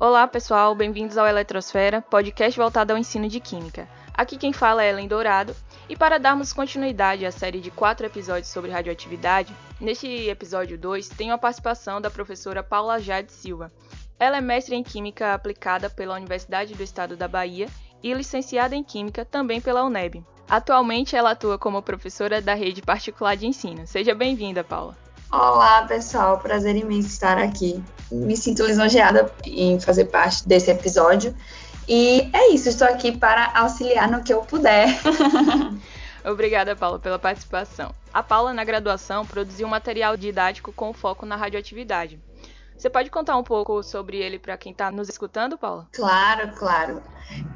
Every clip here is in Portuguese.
Olá, pessoal, bem-vindos ao Eletrosfera, podcast voltado ao ensino de Química. Aqui quem fala é Ellen Dourado, e para darmos continuidade à série de quatro episódios sobre radioatividade, neste episódio 2 tenho a participação da professora Paula Jade Silva. Ela é mestre em Química aplicada pela Universidade do Estado da Bahia e licenciada em Química também pela UNEB. Atualmente ela atua como professora da rede particular de ensino. Seja bem-vinda, Paula. Olá, pessoal. Prazer imenso estar aqui. Me sinto lisonjeada em fazer parte desse episódio. E é isso, estou aqui para auxiliar no que eu puder. Obrigada, Paula, pela participação. A Paula, na graduação, produziu um material didático com foco na radioatividade. Você pode contar um pouco sobre ele para quem está nos escutando, Paula? Claro, claro.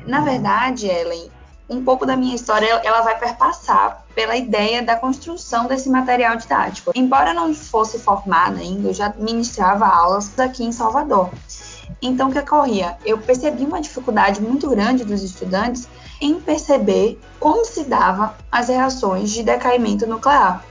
Na verdade, Ellen, um pouco da minha história ela vai perpassar pela ideia da construção desse material didático. Embora não fosse formada ainda, eu já ministrava aulas aqui em Salvador. Então, o que ocorria? Eu percebi uma dificuldade muito grande dos estudantes em perceber como se dava as reações de decaimento nuclear.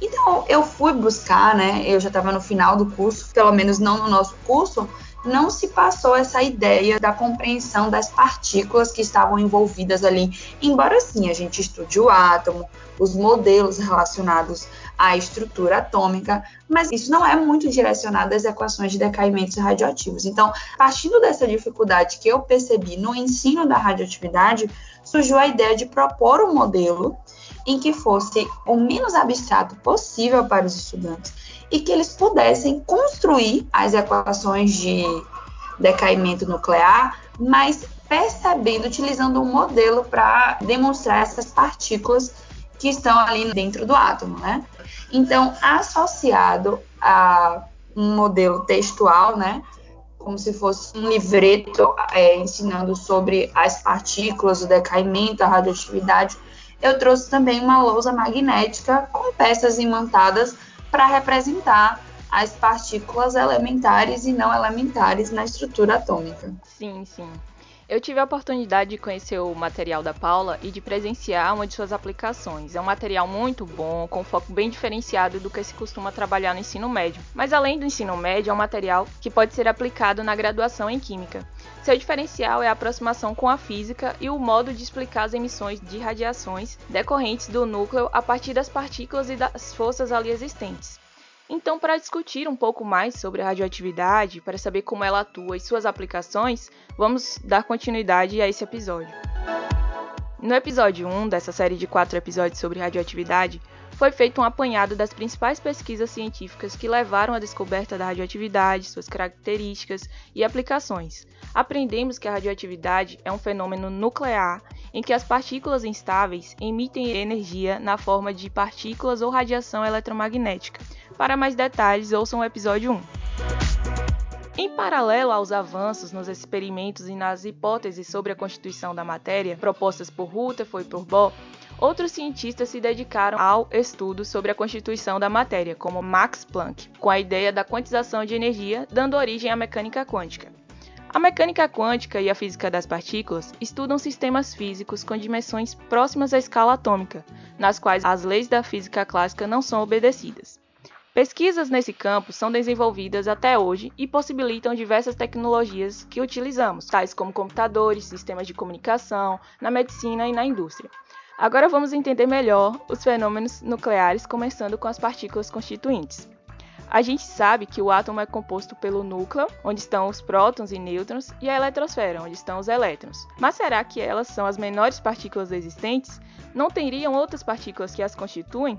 Então, eu fui buscar, né? Eu já estava no final do curso, pelo menos não no nosso curso, não se passou essa ideia da compreensão das partículas que estavam envolvidas ali, embora sim a gente estude o átomo, os modelos relacionados à estrutura atômica, mas isso não é muito direcionado às equações de decaimentos radioativos. Então, partindo dessa dificuldade que eu percebi no ensino da radioatividade, surgiu a ideia de propor um modelo em que fosse o menos abstrato possível para os estudantes e que eles pudessem construir as equações de decaimento nuclear, mas percebendo, utilizando um modelo para demonstrar essas partículas que estão ali dentro do átomo, né? Então, associado a um modelo textual, né? Como se fosse um livreto é, ensinando sobre as partículas, o decaimento, a radioatividade, eu trouxe também uma lousa magnética com peças imantadas para representar as partículas elementares e não elementares na estrutura atômica. Sim, sim. Eu tive a oportunidade de conhecer o material da Paula e de presenciar uma de suas aplicações. É um material muito bom, com foco bem diferenciado do que se costuma trabalhar no ensino médio. Mas além do ensino médio, é um material que pode ser aplicado na graduação em Química. Seu diferencial é a aproximação com a física e o modo de explicar as emissões de radiações decorrentes do núcleo a partir das partículas e das forças ali existentes. Então, para discutir um pouco mais sobre a radioatividade, para saber como ela atua e suas aplicações, vamos dar continuidade a esse episódio. No episódio 1 dessa série de quatro episódios sobre radioatividade, foi feito um apanhado das principais pesquisas científicas que levaram à descoberta da radioatividade, suas características e aplicações. Aprendemos que a radioatividade é um fenômeno nuclear em que as partículas instáveis emitem energia na forma de partículas ou radiação eletromagnética para mais detalhes, ouçam o episódio 1. Em paralelo aos avanços nos experimentos e nas hipóteses sobre a constituição da matéria propostas por Rutherford e por Bohr, outros cientistas se dedicaram ao estudo sobre a constituição da matéria, como Max Planck, com a ideia da quantização de energia, dando origem à mecânica quântica. A mecânica quântica e a física das partículas estudam sistemas físicos com dimensões próximas à escala atômica, nas quais as leis da física clássica não são obedecidas. Pesquisas nesse campo são desenvolvidas até hoje e possibilitam diversas tecnologias que utilizamos, tais como computadores, sistemas de comunicação, na medicina e na indústria. Agora vamos entender melhor os fenômenos nucleares, começando com as partículas constituintes. A gente sabe que o átomo é composto pelo núcleo, onde estão os prótons e nêutrons, e a eletrosfera, onde estão os elétrons. Mas será que elas são as menores partículas existentes? Não teriam outras partículas que as constituem?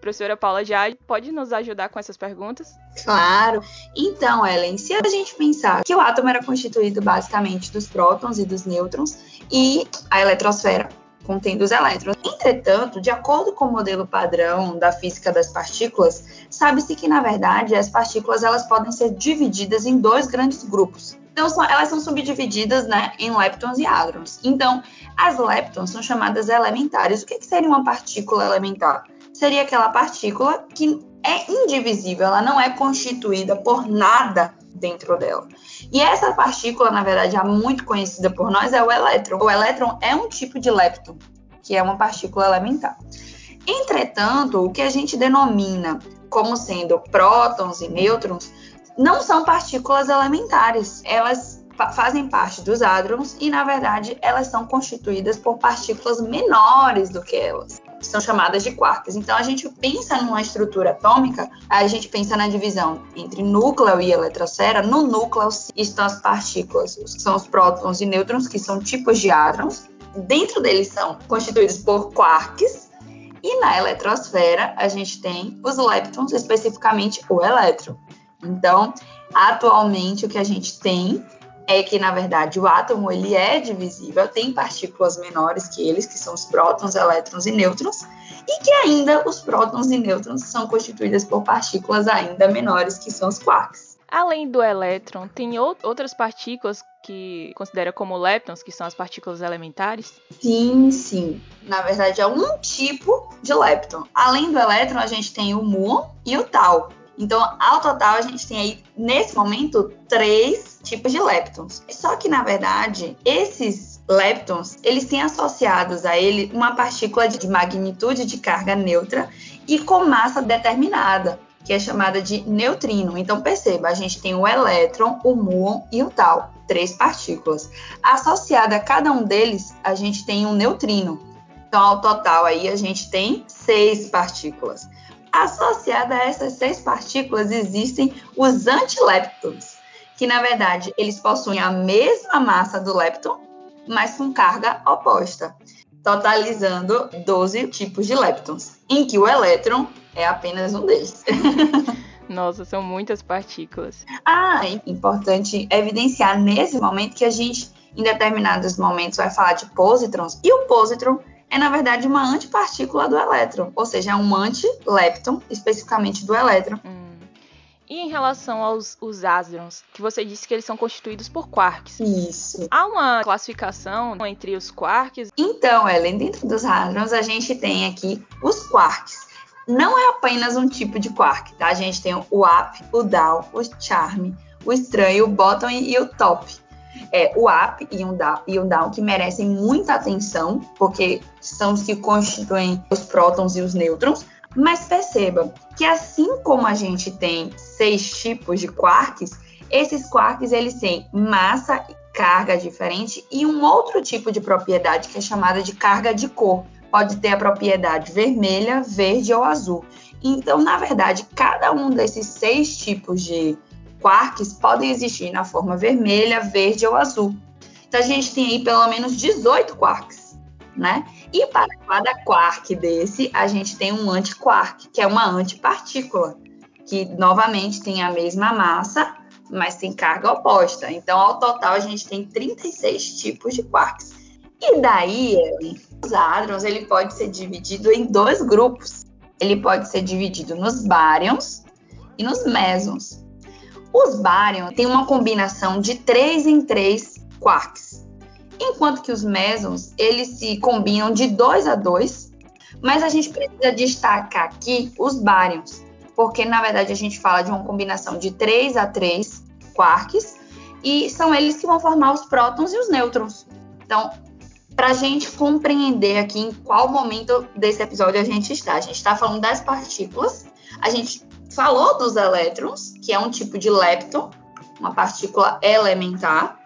professora Paula Jade pode nos ajudar com essas perguntas? Claro. Então, Ellen, se a gente pensar que o átomo era constituído basicamente dos prótons e dos nêutrons e a eletrosfera contendo os elétrons. Entretanto, de acordo com o modelo padrão da física das partículas, sabe-se que na verdade as partículas elas podem ser divididas em dois grandes grupos. Então, elas são subdivididas né, em leptons e hadrons. Então, as leptons são chamadas elementares. O que, que seria uma partícula elementar? seria aquela partícula que é indivisível, ela não é constituída por nada dentro dela. E essa partícula, na verdade, é muito conhecida por nós, é o elétron. O elétron é um tipo de lepton, que é uma partícula elementar. Entretanto, o que a gente denomina como sendo prótons e nêutrons não são partículas elementares. Elas fazem parte dos hadrons e, na verdade, elas são constituídas por partículas menores do que elas. São chamadas de quarks. Então, a gente pensa numa estrutura atômica, a gente pensa na divisão entre núcleo e eletrosfera. No núcleo estão as partículas, que são os prótons e nêutrons, que são tipos de hadrons. Dentro deles são constituídos por quarks. E na eletrosfera, a gente tem os leptons, especificamente o elétron. Então, atualmente, o que a gente tem é que, na verdade, o átomo ele é divisível, tem partículas menores que eles, que são os prótons, elétrons e nêutrons, e que ainda os prótons e nêutrons são constituídas por partículas ainda menores, que são os quarks. Além do elétron, tem outras partículas que considera como leptons, que são as partículas elementares? Sim, sim. Na verdade, é um tipo de lepton. Além do elétron, a gente tem o muon e o tau. Então, ao total, a gente tem aí, nesse momento, três tipos de leptons. Só que, na verdade, esses leptons, eles têm associados a ele uma partícula de magnitude de carga neutra e com massa determinada, que é chamada de neutrino. Então, perceba, a gente tem o elétron, o muon e o tau, três partículas. Associada a cada um deles, a gente tem um neutrino. Então, ao total, aí a gente tem seis partículas. Associada a essas seis partículas existem os antileptons, que na verdade eles possuem a mesma massa do lepton, mas com carga oposta, totalizando 12 tipos de leptons, em que o elétron é apenas um deles. Nossa, são muitas partículas. Ah, é importante evidenciar nesse momento que a gente, em determinados momentos, vai falar de positrons, e o positron é, na verdade, uma antipartícula do elétron, ou seja, é um antilepton, especificamente do elétron. Hum. E em relação aos os hadrons, que você disse que eles são constituídos por quarks. Isso. Há uma classificação entre os quarks? Então, Ellen, dentro dos hadrons a gente tem aqui os quarks. Não é apenas um tipo de quark, tá? A gente tem o up, o down, o charm, o estranho, o bottom e o top é, o up e o, down, e o down que merecem muita atenção, porque são os que constituem os prótons e os nêutrons. Mas perceba que assim como a gente tem seis tipos de quarks, esses quarks eles têm massa e carga diferente e um outro tipo de propriedade que é chamada de carga de cor. Pode ter a propriedade vermelha, verde ou azul. Então, na verdade, cada um desses seis tipos de quarks podem existir na forma vermelha, verde ou azul. Então a gente tem aí pelo menos 18 quarks, né? E para cada quark desse, a gente tem um antiquark, que é uma antipartícula, que novamente tem a mesma massa, mas tem carga oposta. Então, ao total, a gente tem 36 tipos de quarks. E daí, os hadrons, ele pode ser dividido em dois grupos. Ele pode ser dividido nos baryons e nos mesons. Os baryons têm uma combinação de 3 em 3 quarks, enquanto que os mesons eles se combinam de 2 a 2, mas a gente precisa destacar aqui os baryons, porque na verdade a gente fala de uma combinação de 3 a 3 quarks e são eles que vão formar os prótons e os nêutrons. Então, para a gente compreender aqui em qual momento desse episódio a gente está, a gente está falando das partículas, a gente falou dos elétrons, que é um tipo de lepton, uma partícula elementar,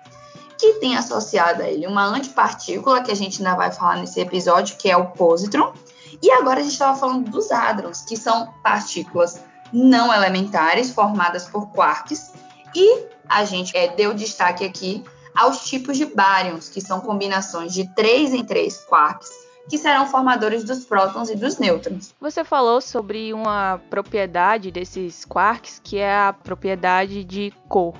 que tem associada a ele uma antipartícula, que a gente ainda vai falar nesse episódio, que é o positron. E agora a gente estava falando dos hadrons, que são partículas não elementares formadas por quarks. E a gente é, deu destaque aqui aos tipos de baryons, que são combinações de 3 em 3 quarks, que serão formadores dos prótons e dos nêutrons. Você falou sobre uma propriedade desses quarks, que é a propriedade de cor.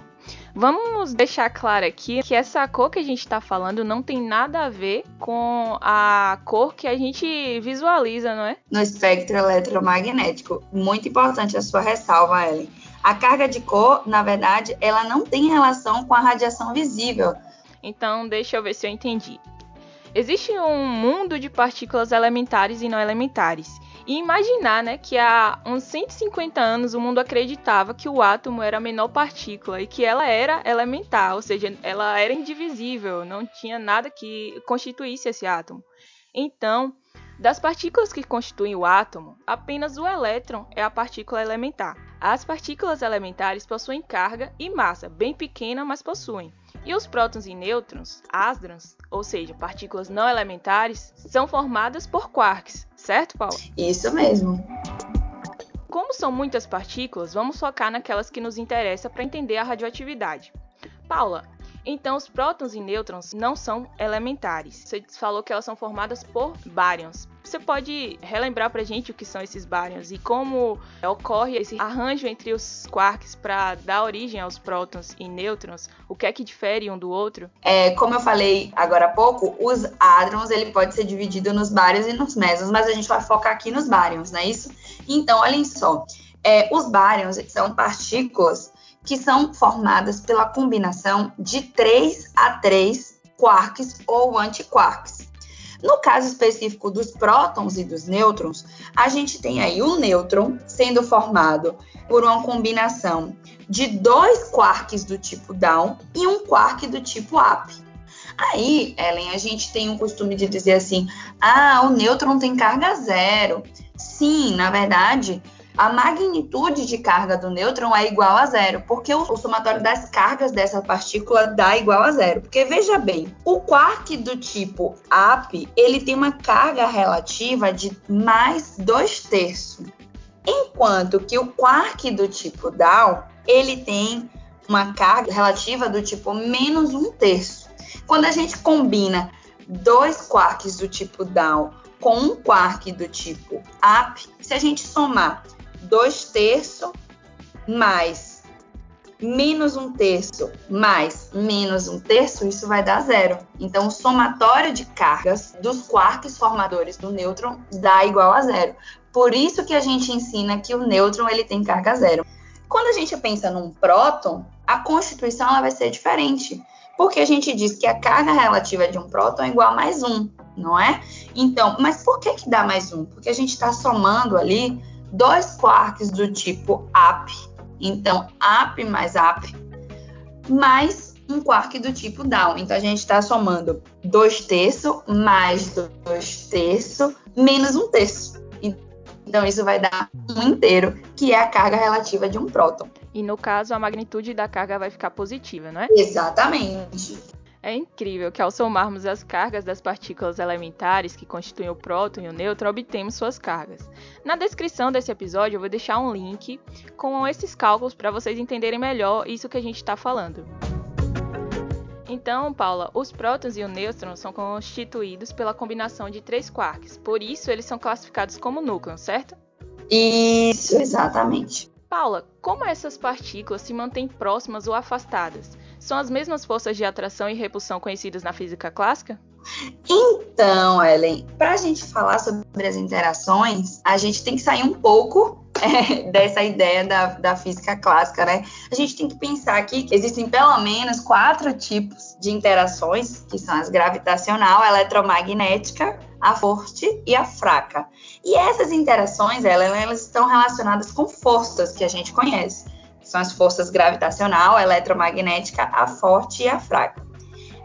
Vamos deixar claro aqui que essa cor que a gente está falando não tem nada a ver com a cor que a gente visualiza, não é? No espectro eletromagnético. Muito importante a sua ressalva, Ellen. A carga de cor, na verdade, ela não tem relação com a radiação visível. Então, deixa eu ver se eu entendi. Existe um mundo de partículas elementares e não elementares. E imaginar né, que há uns 150 anos o mundo acreditava que o átomo era a menor partícula e que ela era elementar, ou seja, ela era indivisível, não tinha nada que constituísse esse átomo. Então, Das partículas que constituem o átomo, apenas o elétron é a partícula elementar. As partículas elementares possuem carga e massa, bem pequena, mas possuem. E os prótons e nêutrons, hadrons, ou seja, partículas não elementares, são formadas por quarks, certo, Paulo? Isso mesmo. Como são muitas partículas, vamos focar naquelas que nos interessam para entender a radioatividade. Paula, então os prótons e nêutrons não são elementares. Você falou que elas são formadas por baryons. Você pode relembrar pra gente o que são esses baryons e como ocorre esse arranjo entre os quarks para dar origem aos prótons e nêutrons? O que é que difere um do outro? É, como eu falei agora há pouco, os hadrons ele pode ser dividido nos baryons e nos mesons, mas a gente vai focar aqui nos baryons, não é isso? Então, olhem só, é, os baryons são partículas que são formadas pela combinação de 3 a 3 quarks ou antiquarks. No caso específico dos prótons e dos nêutrons, a gente tem aí o nêutron sendo formado por uma combinação de dois quarks do tipo down e um quark do tipo up. Aí, Ellen, a gente tem o costume de dizer assim: ah, o nêutron tem carga zero. Sim, na verdade, a magnitude de carga do nêutron é igual a zero, porque o, o, somatório das cargas dessa partícula dá igual a zero. Porque veja bem, o quark do tipo up, ele tem uma carga relativa de mais dois terços, enquanto que o quark do tipo down, ele tem uma carga relativa do tipo menos um terço. Quando a gente combina dois quarks do tipo down com um quark do tipo up, se a gente somar 2 terços mais menos um terço mais menos um terço, isso vai dar zero. Então, o somatório de cargas dos quarks formadores do nêutron dá igual a zero. Por isso que a gente ensina que o nêutron ele tem carga zero. Quando a gente pensa num próton, a constituição ela vai ser diferente, porque a gente diz que a carga relativa de um próton é igual a mais um, não é? Então, mas por que que dá mais um? Porque a gente está somando ali dois quarks do tipo up, então up mais up, mais um quark do tipo down. Então a gente está somando dois terços mais dois terços menos um terço. Então isso vai dar um inteiro, que é a carga relativa de um próton. E no caso, a magnitude da carga vai ficar positiva, não é? Exatamente. É incrível que ao somarmos as cargas das partículas elementares que constituem o próton e o nêutron, obtemos suas cargas. Na descrição desse episódio eu vou deixar um link com esses cálculos para vocês entenderem melhor isso que a gente está falando. Então, Paula, os prótons e o nêutron são constituídos pela combinação de três quarks, por isso eles são classificados como núcleos, certo? Isso, exatamente. Paula, como essas partículas se mantêm próximas ou afastadas? São as mesmas forças de atração e repulsão conhecidas na física clássica? Então, Ellen, para a gente falar sobre as interações, a gente tem que sair um pouco é, dessa ideia da, da física clássica, né? A gente tem que pensar aqui que existem pelo menos quatro tipos de interações, que são as gravitacional, a eletromagnética, a forte e a fraca. E essas interações, Ellen, elas estão relacionadas com forças que a gente conhece são as forças gravitacional, eletromagnética, a forte e a fraca.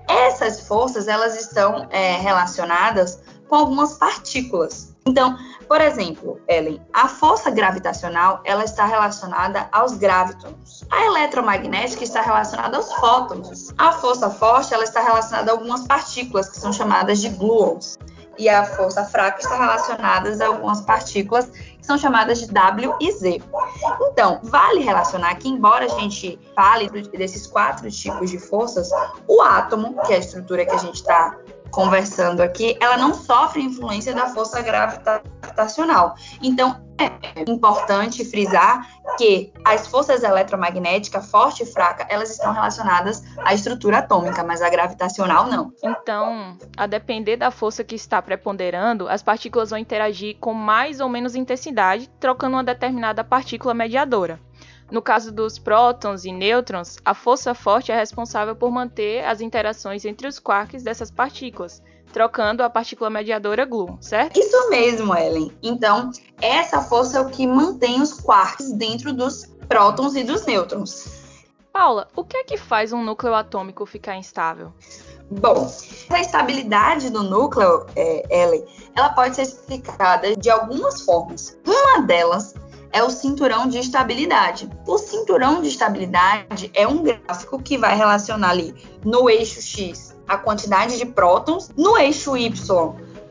Essas forças elas estão é, relacionadas com algumas partículas. Então, por exemplo, Ellen, a força gravitacional ela está relacionada aos gravitons. A eletromagnética está relacionada aos fótons. A força forte ela está relacionada a algumas partículas que são chamadas de gluons. E a força fraca está relacionada a algumas partículas são chamadas de W e Z. Então, vale relacionar que, embora a gente fale desses quatro tipos de forças, o átomo, que é a estrutura que a gente está conversando aqui, ela não sofre influência da força gravitacional. Então, é importante frisar que as forças eletromagnéticas, forte e fraca, elas estão relacionadas à estrutura atômica, mas a gravitacional não. Então, a depender da força que está preponderando, as partículas vão interagir com mais ou menos intensidade, trocando uma determinada partícula mediadora. No caso dos prótons e nêutrons, a força forte é responsável por manter as interações entre os quarks dessas partículas, trocando a partícula mediadora gluon, certo? Isso mesmo, Ellen. Então, essa força é o que mantém os quarks dentro dos prótons e dos nêutrons. Paula, o que é que faz um núcleo atômico ficar instável? Bom, a estabilidade do núcleo, é, Ellen, ela pode ser explicada de algumas formas. Uma delas é o cinturão de estabilidade. O cinturão de estabilidade é um gráfico que vai relacionar ali no eixo X a quantidade de prótons, no eixo Y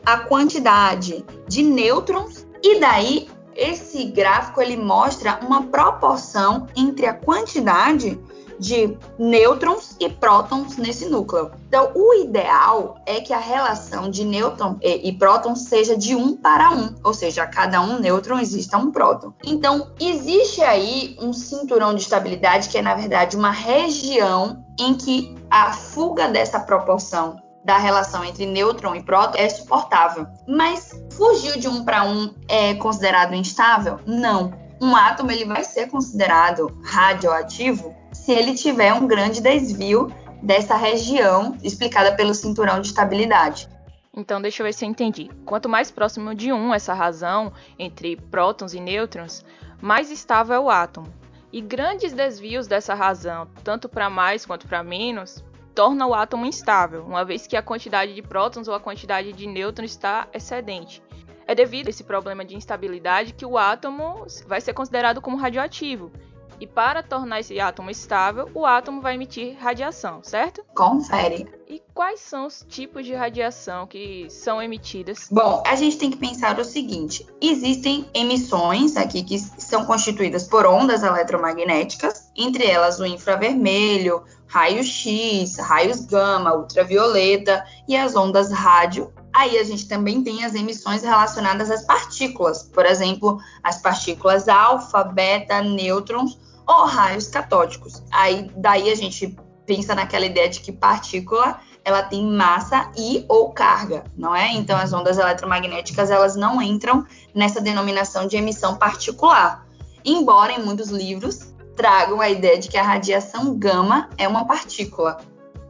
a quantidade de nêutrons e daí esse gráfico ele mostra uma proporção entre a quantidade de nêutrons e prótons nesse núcleo. Então, o ideal é que a relação de nêutron e, prótons seja de 1 para 1, ou seja, a cada um nêutron exista um próton. Então, existe aí um cinturão de estabilidade que é, na verdade, uma região em que a fuga dessa proporção da relação entre nêutron e próton é suportável. Mas fugir de um para um é considerado instável? Não. Um átomo ele vai ser considerado radioativo se ele tiver um grande desvio dessa região explicada pelo cinturão de estabilidade. Então, deixa eu ver se eu entendi. Quanto mais próximo de um essa razão entre prótons e nêutrons, mais estável é o átomo. E grandes desvios dessa razão, tanto para mais quanto para menos, torna o átomo instável, uma vez que a quantidade de prótons ou a quantidade de nêutrons está excedente. É devido a esse problema de instabilidade que o átomo vai ser considerado como radioativo, e para tornar esse átomo estável, o átomo vai emitir radiação, certo? Confere. E quais são os tipos de radiação que são emitidas? Bom, a gente tem que pensar o seguinte: existem emissões aqui que são constituídas por ondas eletromagnéticas, entre elas o infravermelho, raio-x, raios gama, ultravioleta e as ondas rádio Aí a gente também tem as emissões relacionadas às partículas, por exemplo, as partículas alfa, beta, nêutrons ou raios catódicos. Aí daí a gente pensa naquela ideia de que partícula ela tem massa e ou carga, não é? Então as ondas eletromagnéticas elas não entram nessa denominação de emissão particular. Embora em muitos livros tragam a ideia de que a radiação gama é uma partícula,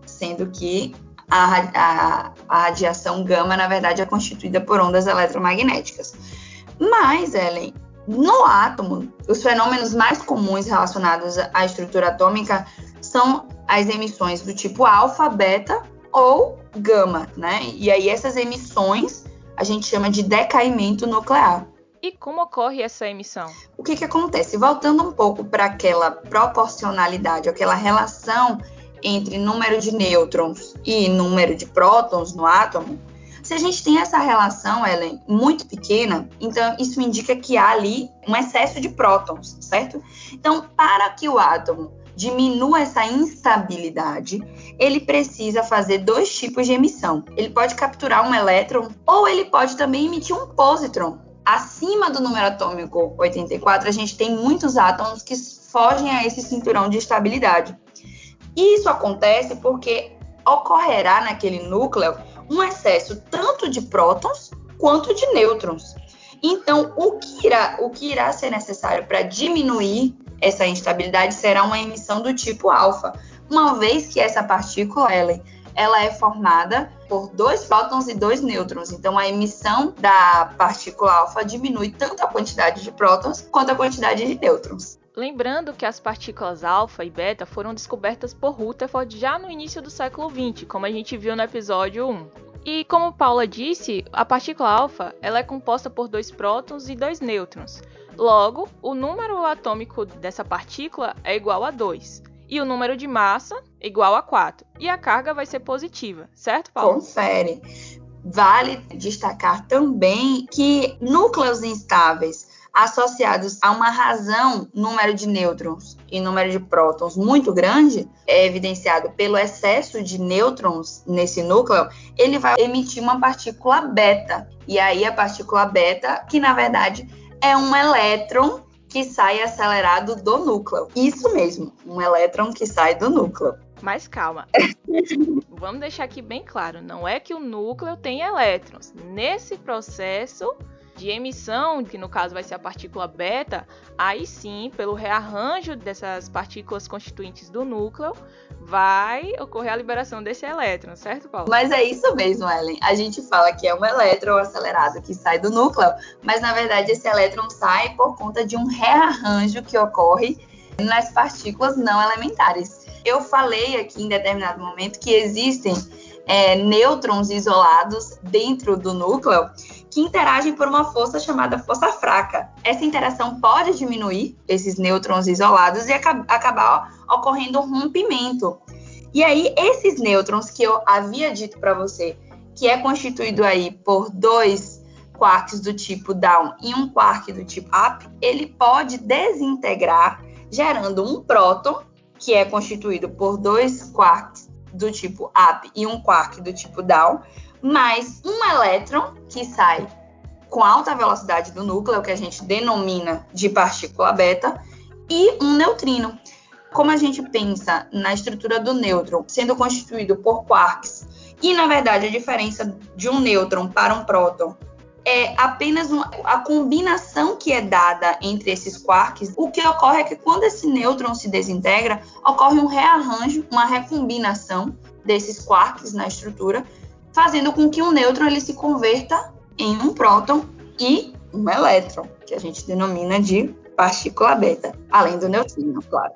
sendo que a, a, a radiação gama, na verdade, é constituída por ondas eletromagnéticas. Mas, Ellen, no átomo, os fenômenos mais comuns relacionados à estrutura atômica são as emissões do tipo alfa, beta ou gama, né? E aí essas emissões a gente chama de decaimento nuclear. E como ocorre essa emissão? O que, que acontece? Voltando um pouco para aquela proporcionalidade, aquela relação entre número de nêutrons e número de prótons no átomo, se a gente tem essa relação, Ellen, muito pequena, então isso indica que há ali um excesso de prótons, certo? Então, para que o átomo diminua essa instabilidade, ele precisa fazer dois tipos de emissão. Ele pode capturar um elétron ou ele pode também emitir um positron. Acima do número atômico 84, a gente tem muitos átomos que fogem a esse cinturão de estabilidade. Isso acontece porque ocorrerá naquele núcleo um excesso tanto de prótons quanto de nêutrons. Então, o que irá, o que irá ser necessário para diminuir essa instabilidade será uma emissão do tipo alfa, uma vez que essa partícula ela é formada por dois prótons e dois nêutrons. Então, a emissão da partícula alfa diminui tanto a quantidade de prótons quanto a quantidade de nêutrons. Lembrando que as partículas alfa e beta foram descobertas por Rutherford já no início do século XX, como a gente viu no episódio 1. E como Paula disse, a partícula alfa ela é composta por dois prótons e dois nêutrons. Logo, o número atômico dessa partícula é igual a 2 e o número de massa é igual a 4. E a carga vai ser positiva, certo, Paula? Confere. Vale destacar também que núcleos instáveis associados a uma razão número de nêutrons e número de prótons muito grande, é evidenciado pelo excesso de nêutrons nesse núcleo, ele vai emitir uma partícula beta. E aí a partícula beta, que na verdade é um elétron que sai acelerado do núcleo. Isso mesmo, um elétron que sai do núcleo. Mas calma. Vamos deixar aqui bem claro, não é que o núcleo tem elétrons. Nesse processo, de emissão, que no caso vai ser a partícula beta, aí sim, pelo rearranjo dessas partículas constituintes do núcleo, vai ocorrer a liberação desse elétron, certo, Paulo? Mas é isso mesmo, Ellen. A gente fala que é um elétron acelerado que sai do núcleo, mas na verdade esse elétron sai por conta de um rearranjo que ocorre nas partículas não elementares. Eu falei aqui em determinado momento que existem é, nêutrons isolados dentro do núcleo que interagem por uma força chamada força fraca. Essa interação pode diminuir esses nêutrons isolados e acabar ocorrendo um rompimento. E aí, esses nêutrons que eu havia dito para você, que é constituído aí por dois quarks do tipo down e um quark do tipo up, ele pode desintegrar, gerando um próton, que é constituído por dois quarks do tipo up e um quark do tipo down, mais um elétron que sai com alta velocidade do núcleo, que a gente denomina de partícula beta, e um neutrino. Como a gente pensa na estrutura do nêutron sendo constituído por quarks, e na verdade a diferença de um nêutron para um próton é apenas uma, a combinação que é dada entre esses quarks. O que ocorre é que quando esse nêutron se desintegra, ocorre um rearranjo, uma recombinação desses quarks na estrutura, fazendo com que o nêutron ele se converta em um próton e um elétron, que a gente denomina de partícula beta, além do neutrino, claro.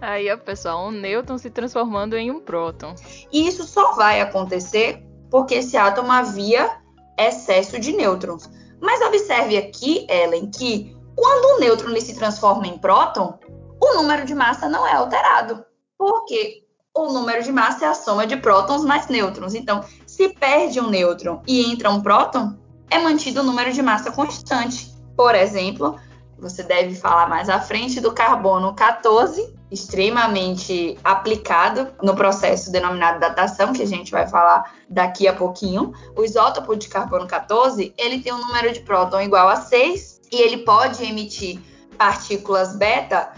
Aí, ó, pessoal, um nêutron se transformando em um próton. E isso só vai acontecer porque esse átomo havia excesso de nêutrons. Mas observe aqui, Ellen, que quando o nêutron se transforma em próton, o número de massa não é alterado. Porque o número de massa é a soma de prótons mais nêutrons. Então, se perde um nêutron e entra um próton, é mantido o número de massa constante. Por exemplo, você deve falar mais à frente do carbono 14, extremamente aplicado no processo denominado datação, que a gente vai falar daqui a pouquinho. O isótopo de carbono 14, ele tem um número de próton igual a 6 e ele pode emitir partículas beta,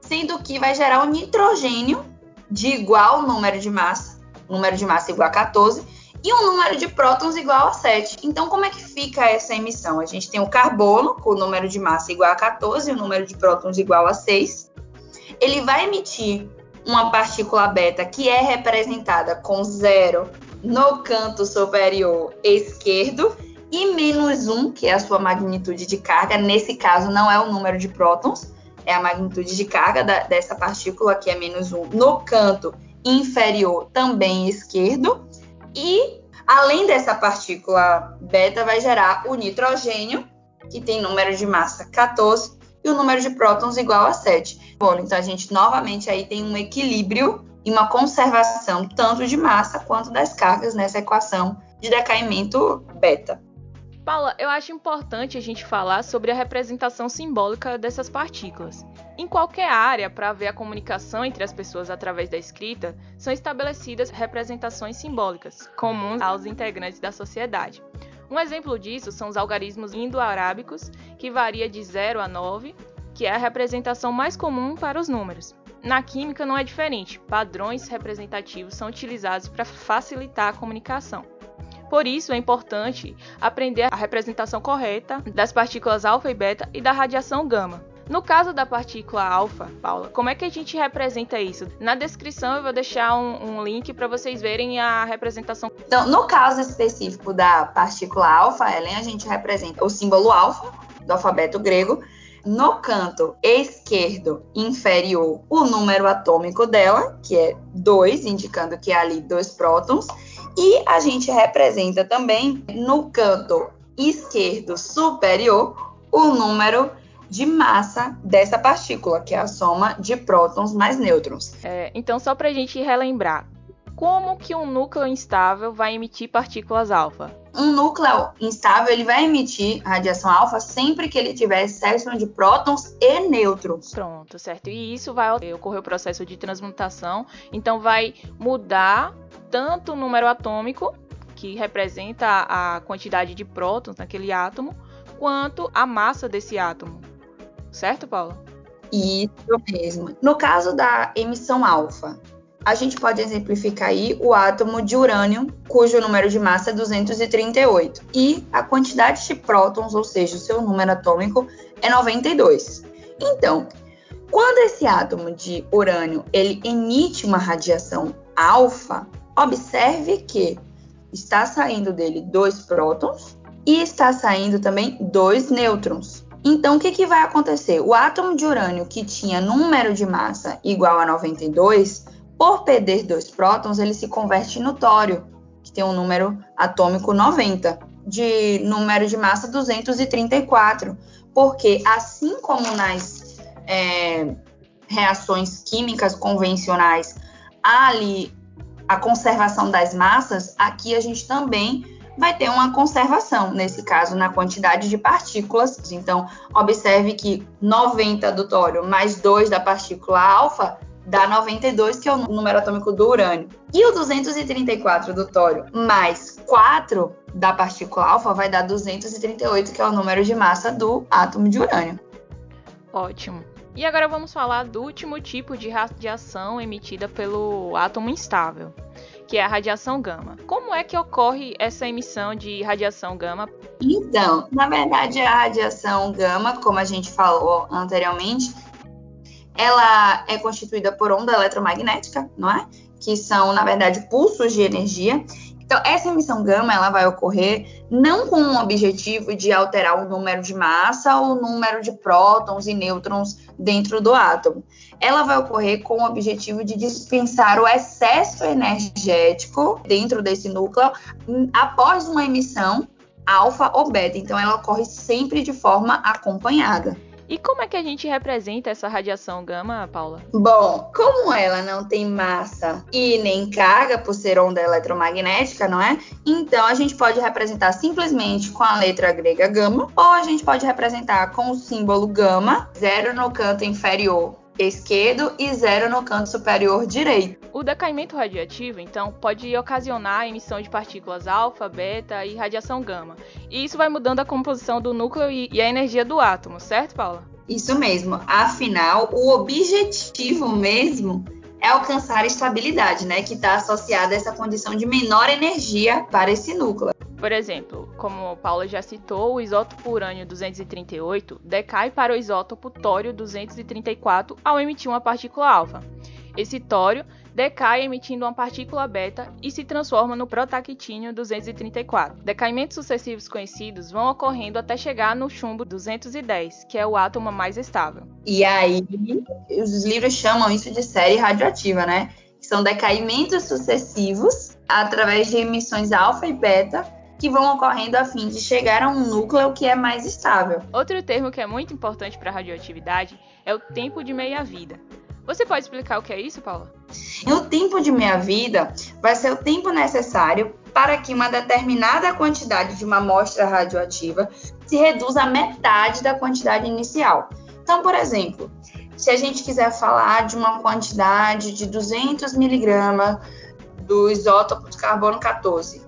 sendo que vai gerar um nitrogênio de igual número de massa, número de massa igual a 14, e um número de prótons igual a 7. Então, como é que fica essa emissão? A gente tem o carbono, com o número de massa igual a 14 e o número de prótons igual a 6. Ele vai emitir uma partícula beta que é representada com zero no canto superior esquerdo e menos 1, que é a sua magnitude de carga. Nesse caso, não é o número de prótons, é a magnitude de carga da, dessa partícula, que é menos 1, no canto inferior também esquerdo. E além dessa partícula beta, vai gerar o nitrogênio, que tem número de massa 14 e o número de prótons igual a 7. Bom, então a gente novamente aí tem um equilíbrio e uma conservação tanto de massa quanto das cargas nessa equação de decaimento beta. Paula, eu acho importante a gente falar sobre a representação simbólica dessas partículas. Em qualquer área, para haver a comunicação entre as pessoas através da escrita, são estabelecidas representações simbólicas, comuns aos integrantes da sociedade. Um exemplo disso são os algarismos indo-arábicos, que varia de 0 a 9, que é a representação mais comum para os números. Na química não é diferente, padrões representativos são utilizados para facilitar a comunicação. Por isso é importante aprender a representação correta das partículas alfa e beta e da radiação gama. No caso da partícula alfa, Paula, como é que a gente representa isso? Na descrição eu vou deixar um, um link para vocês verem a representação. Então, no caso específico da partícula alfa, Ellen, a gente representa o símbolo alfa do alfabeto grego. No canto esquerdo inferior, o número atômico dela, que é 2, indicando que há ali dois prótons. E a gente representa também no canto esquerdo superior o número de massa dessa partícula, que é a soma de prótons mais nêutrons. É, então, só para a gente relembrar, como que um núcleo instável vai emitir partículas alfa? Um núcleo instável ele vai emitir radiação alfa sempre que ele tiver excesso de prótons e nêutrons. Pronto, certo. E isso vai ocorrer o processo de transmutação, então vai mudar tanto o número atômico, que representa a quantidade de prótons naquele átomo, quanto a massa desse átomo. Certo, Paula? Isso mesmo. No caso da emissão alfa, a gente pode exemplificar aí o átomo de urânio, cujo número de massa é 238, e a quantidade de prótons, ou seja, o seu número atômico, é 92. Então, quando esse átomo de urânio ele emite uma radiação alfa, observe que está saindo dele dois prótons e está saindo também dois nêutrons. Então, o que, que vai acontecer? O átomo de urânio que tinha número de massa igual a 92 por perder dois prótons, ele se converte no tório, que tem um número atômico 90, de número de massa 234, porque assim como nas é, reações químicas convencionais há ali a conservação das massas, aqui a gente também vai ter uma conservação, nesse caso, na quantidade de partículas. Então, observe que 90 do tório mais 2 da partícula alfa dá 92, que é o número atômico do urânio. E o 234 do tório mais 4 da partícula alfa vai dar 238, que é o número de massa do átomo de urânio. Ótimo. E agora vamos falar do último tipo de radiação emitida pelo átomo instável, que é a radiação gama. Como é que ocorre essa emissão de radiação gama? Então, na verdade, a radiação gama, como a gente falou anteriormente, ela é constituída por onda eletromagnética, não é? Que são, na verdade, pulsos de energia. Então, essa emissão gama ela vai ocorrer não com o objetivo de alterar o número de massa ou o número de prótons e nêutrons dentro do átomo. Ela vai ocorrer com o objetivo de dispensar o excesso energético dentro desse núcleo após uma emissão alfa ou beta. Então, ela ocorre sempre de forma acompanhada. E como é que a gente representa essa radiação gama, Paula? Bom, como ela não tem massa e nem carga por ser onda eletromagnética, não é? Então a gente pode representar simplesmente com a letra grega gama, ou a gente pode representar com o símbolo gama, zero no canto inferior esquerdo e zero no canto superior direito. O decaimento radioativo, então, pode ocasionar a emissão de partículas alfa, beta e radiação gama. E isso vai mudando a composição do núcleo e a energia do átomo, certo, Paula? Isso mesmo. Afinal, o objetivo mesmo é alcançar a estabilidade, né, que está associada a essa condição de menor energia para esse núcleo. Por exemplo, como Paula já citou, o isótopo urânio 238 decai para o isótopo tório 234 ao emitir uma partícula alfa. Esse tório decai emitindo uma partícula beta e se transforma no protactínio 234. Decaimentos sucessivos conhecidos vão ocorrendo até chegar no chumbo 210, que é o átomo mais estável. E aí, os livros chamam isso de série radioativa, né? São decaimentos sucessivos através de emissões alfa e beta que vão ocorrendo a fim de chegar a um núcleo que é mais estável. Outro termo que é muito importante para a radioatividade é o tempo de meia-vida. Você pode explicar o que é isso, Paula? O tempo de meia-vida vai ser o tempo necessário para que uma determinada quantidade de uma amostra radioativa se reduza à metade da quantidade inicial. Então, por exemplo, se a gente quiser falar de uma quantidade de 200 miligramas do isótopo de carbono 14,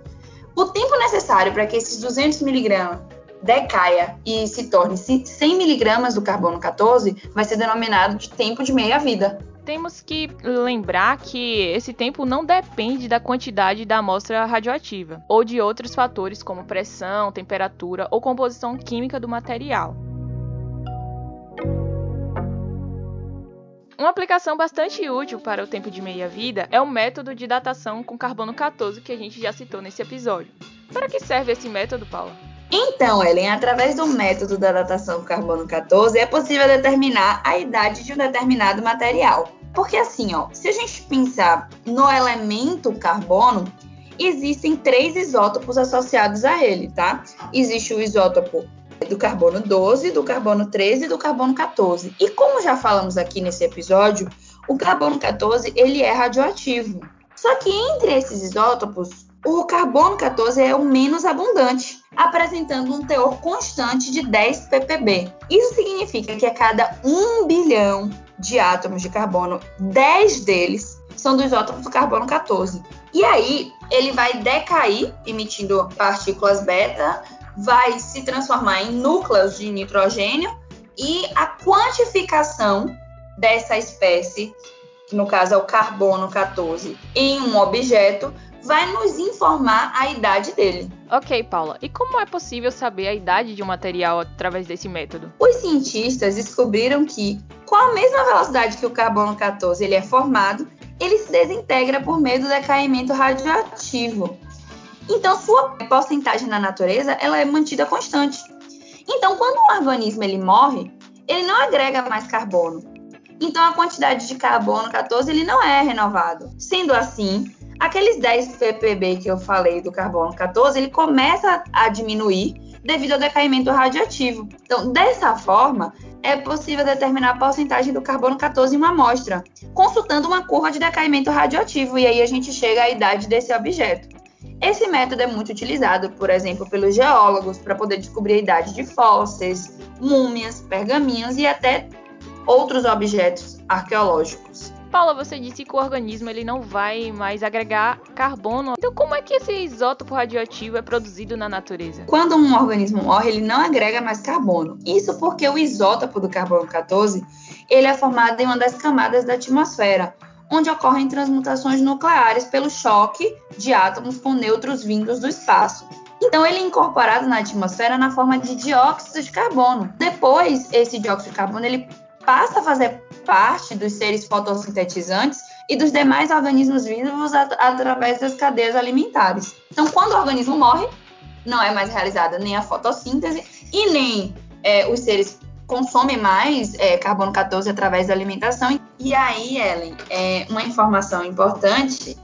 o tempo necessário para que esses 200 miligramas decaia e se torne 100 miligramas do carbono 14 vai ser denominado de tempo de meia-vida. Temos que lembrar que esse tempo não depende da quantidade da amostra radioativa ou de outros fatores como pressão, temperatura ou composição química do material. Uma aplicação bastante útil para o tempo de meia-vida é o método de datação com carbono 14 que a gente já citou nesse episódio. Para que serve esse método, Paula? Então, Ellen, através do método da datação com carbono 14 é possível determinar a idade de um determinado material. Porque assim, ó, se a gente pensar no elemento carbono, existem três isótopos associados a ele, tá? Existe o isótopo do carbono 12, do carbono 13 e do carbono 14. E como já falamos aqui nesse episódio, o carbono 14 ele é radioativo. Só que entre esses isótopos, o carbono 14 é o menos abundante, apresentando um teor constante de 10 ppb. Isso significa que a cada 1 bilhão de átomos de carbono, 10 deles são do isótopo do carbono 14. E aí, ele vai decair, emitindo partículas beta, vai se transformar em núcleos de nitrogênio e a quantificação dessa espécie, que no caso é o carbono 14, em um objeto, vai nos informar a idade dele. Ok, Paula. E como é possível saber a idade de um material através desse método? Os cientistas descobriram que, com a mesma velocidade que o carbono 14 ele é formado, ele se desintegra por meio do decaimento radioativo. Então, sua porcentagem na natureza ela é mantida constante. Então, quando um organismo ele morre, ele não agrega mais carbono. Então a quantidade de carbono 14 ele não é renovado. Sendo assim, aqueles 10 ppb que eu falei do carbono 14, ele começa a diminuir devido ao decaimento radioativo. Então, dessa forma, é possível determinar a porcentagem do carbono 14 em uma amostra, consultando uma curva de decaimento radioativo, e aí a gente chega à idade desse objeto. Esse método é muito utilizado, por exemplo, pelos geólogos para poder descobrir a idade de fósseis, múmias, pergaminhos e até outros objetos arqueológicos. Paula, você disse que o organismo ele não vai mais agregar carbono. Então, como é que esse isótopo radioativo é produzido na natureza? Quando um organismo morre, ele não agrega mais carbono. Isso porque o isótopo do carbono 14 ele é formado em uma das camadas da atmosfera, onde ocorrem transmutações nucleares pelo choque de átomos com nêutrons vindos do espaço. Então, ele é incorporado na atmosfera na forma de dióxido de carbono. Depois, esse dióxido de carbono ele passa a fazer parte dos seres fotossintetizantes e dos demais organismos vivos at através das cadeias alimentares. Então, quando o organismo morre, não é mais realizada nem a fotossíntese e nem é, os seres consomem mais é, carbono 14 através da alimentação. E aí, Ellen, é, uma informação importante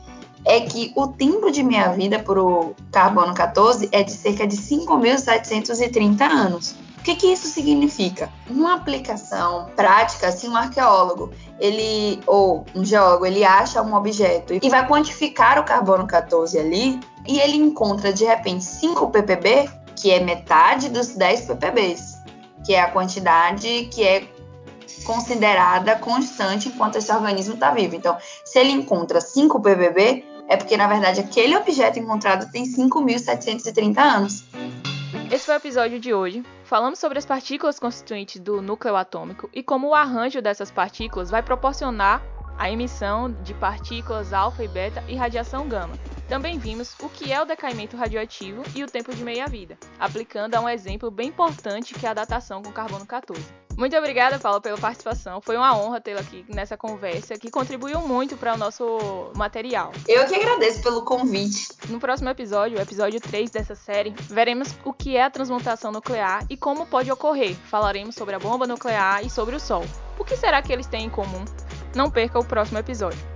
é que o tempo de meia-vida para o carbono 14 é de cerca de 5.730 anos. O que, que isso significa? Uma aplicação prática, assim, um arqueólogo, ele ou um geólogo, ele acha um objeto e vai quantificar o carbono 14 ali e ele encontra de repente 5 ppb, que é metade dos 10 ppbs, que é a quantidade que é considerada constante enquanto esse organismo está vivo. Então, se ele encontra 5 ppb, é porque na verdade aquele objeto encontrado tem 5.730 anos. Esse foi o episódio de hoje. Falamos sobre as partículas constituintes do núcleo atômico e como o arranjo dessas partículas vai proporcionar a emissão de partículas alfa e beta e radiação gama. Também vimos o que é o decaimento radioativo e o tempo de meia-vida, aplicando a um exemplo bem importante que é a datação com carbono 14. Muito obrigada, Paula, pela participação. Foi uma honra tê-la aqui nessa conversa, que contribuiu muito para o nosso material. Eu que agradeço pelo convite. No próximo episódio, o episódio 3 dessa série, veremos o que é a transmutação nuclear e como pode ocorrer. Falaremos sobre a bomba nuclear e sobre o Sol. O que será que eles têm em comum? Não perca o próximo episódio.